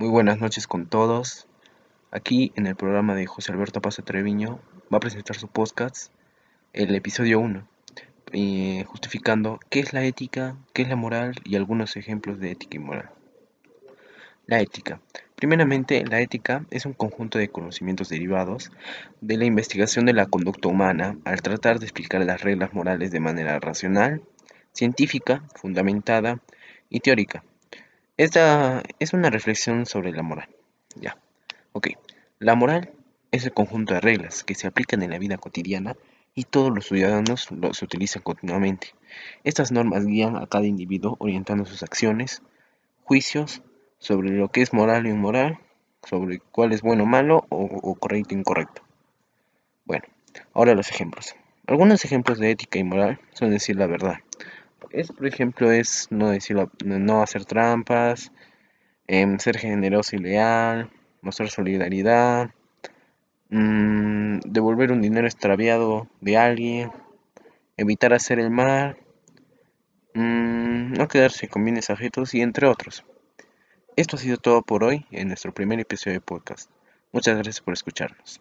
Muy buenas noches con todos. Aquí en el programa de José Alberto Paso Treviño va a presentar su podcast, el episodio 1, eh, justificando qué es la ética, qué es la moral y algunos ejemplos de ética y moral. La ética. Primeramente, la ética es un conjunto de conocimientos derivados de la investigación de la conducta humana al tratar de explicar las reglas morales de manera racional, científica, fundamentada y teórica. Esta es una reflexión sobre la moral. Ya. Ok. La moral es el conjunto de reglas que se aplican en la vida cotidiana y todos los ciudadanos los utilizan continuamente. Estas normas guían a cada individuo orientando sus acciones, juicios sobre lo que es moral o inmoral, sobre cuál es bueno o malo o, correcto o incorrecto. Bueno, ahora los ejemplos. Algunos ejemplos de ética y moral son decir la verdad. Es, por ejemplo, es no decir no hacer trampas, em, ser generoso y leal, mostrar solidaridad, mm, devolver un dinero extraviado de alguien, evitar hacer el mal, mm, no quedarse con bienes ajetos y entre otros. Esto ha sido todo por hoy en nuestro primer episodio de podcast. Muchas gracias por escucharnos.